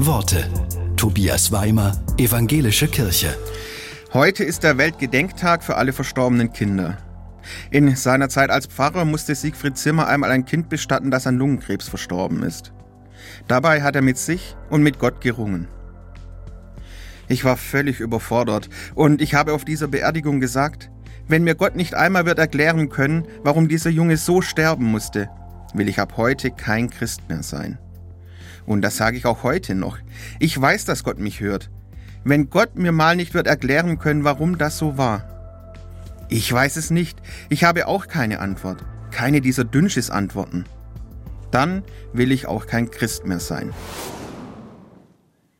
Worte. Tobias Weimer, Evangelische Kirche. Heute ist der Weltgedenktag für alle verstorbenen Kinder. In seiner Zeit als Pfarrer musste Siegfried Zimmer einmal ein Kind bestatten, das an Lungenkrebs verstorben ist. Dabei hat er mit sich und mit Gott gerungen. Ich war völlig überfordert und ich habe auf dieser Beerdigung gesagt, wenn mir Gott nicht einmal wird erklären können, warum dieser Junge so sterben musste, will ich ab heute kein Christ mehr sein. Und das sage ich auch heute noch. Ich weiß, dass Gott mich hört. Wenn Gott mir mal nicht wird erklären können, warum das so war. Ich weiß es nicht. Ich habe auch keine Antwort. Keine dieser Dünnschiss-Antworten. Dann will ich auch kein Christ mehr sein.